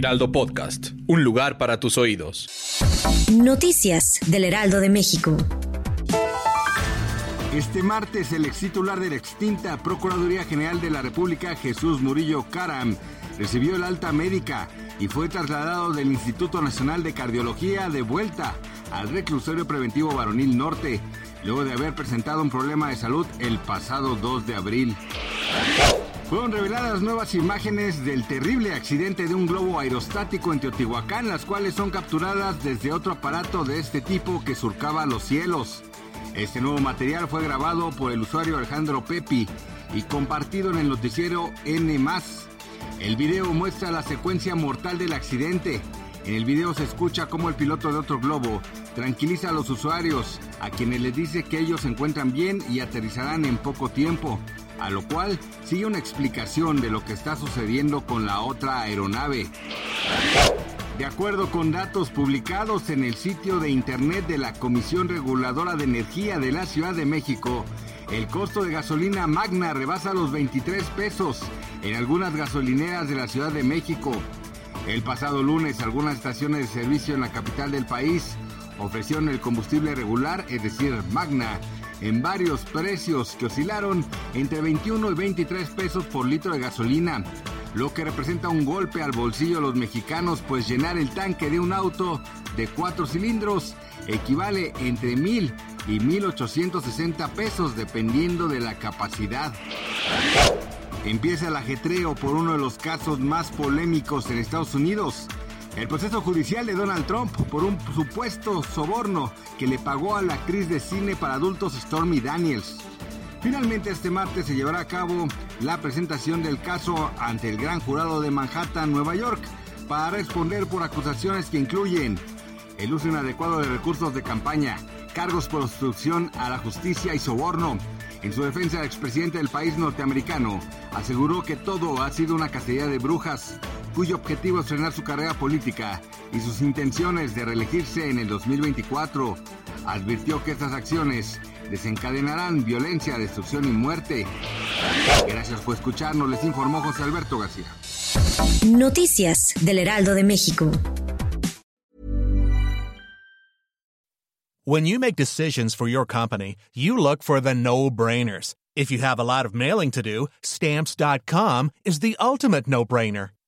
Heraldo Podcast, un lugar para tus oídos. Noticias del Heraldo de México. Este martes, el ex titular de la extinta Procuraduría General de la República, Jesús Murillo Caram, recibió el alta médica y fue trasladado del Instituto Nacional de Cardiología de vuelta al reclusorio preventivo Varonil Norte, luego de haber presentado un problema de salud el pasado 2 de abril. Fueron reveladas nuevas imágenes del terrible accidente de un globo aerostático en Teotihuacán, las cuales son capturadas desde otro aparato de este tipo que surcaba los cielos. Este nuevo material fue grabado por el usuario Alejandro Pepi y compartido en el noticiero N. El video muestra la secuencia mortal del accidente. En el video se escucha cómo el piloto de otro globo tranquiliza a los usuarios, a quienes les dice que ellos se encuentran bien y aterrizarán en poco tiempo, a lo cual sigue una explicación de lo que está sucediendo con la otra aeronave. De acuerdo con datos publicados en el sitio de internet de la Comisión Reguladora de Energía de la Ciudad de México, el costo de gasolina magna rebasa los 23 pesos en algunas gasolineras de la Ciudad de México. El pasado lunes, algunas estaciones de servicio en la capital del país ofrecieron el combustible regular, es decir, magna, en varios precios que oscilaron entre 21 y 23 pesos por litro de gasolina lo que representa un golpe al bolsillo de los mexicanos, pues llenar el tanque de un auto de cuatro cilindros equivale entre mil y 1.860 pesos dependiendo de la capacidad. Empieza el ajetreo por uno de los casos más polémicos en Estados Unidos. El proceso judicial de Donald Trump por un supuesto soborno que le pagó a la actriz de cine para adultos Stormy Daniels. Finalmente este martes se llevará a cabo la presentación del caso ante el gran jurado de Manhattan, Nueva York, para responder por acusaciones que incluyen el uso inadecuado de recursos de campaña, cargos por obstrucción a la justicia y soborno. En su defensa, el expresidente del país norteamericano aseguró que todo ha sido una cacería de brujas, cuyo objetivo es frenar su carrera política y sus intenciones de reelegirse en el 2024. Advirtió que estas acciones desencadenarán violencia, destrucción y muerte. Gracias por escucharnos, les informó José Alberto García. Noticias del Heraldo de México. When you make decisions for your company, you look for the no-brainers. If you have a lot of mailing to do, stamps.com is the ultimate no-brainer.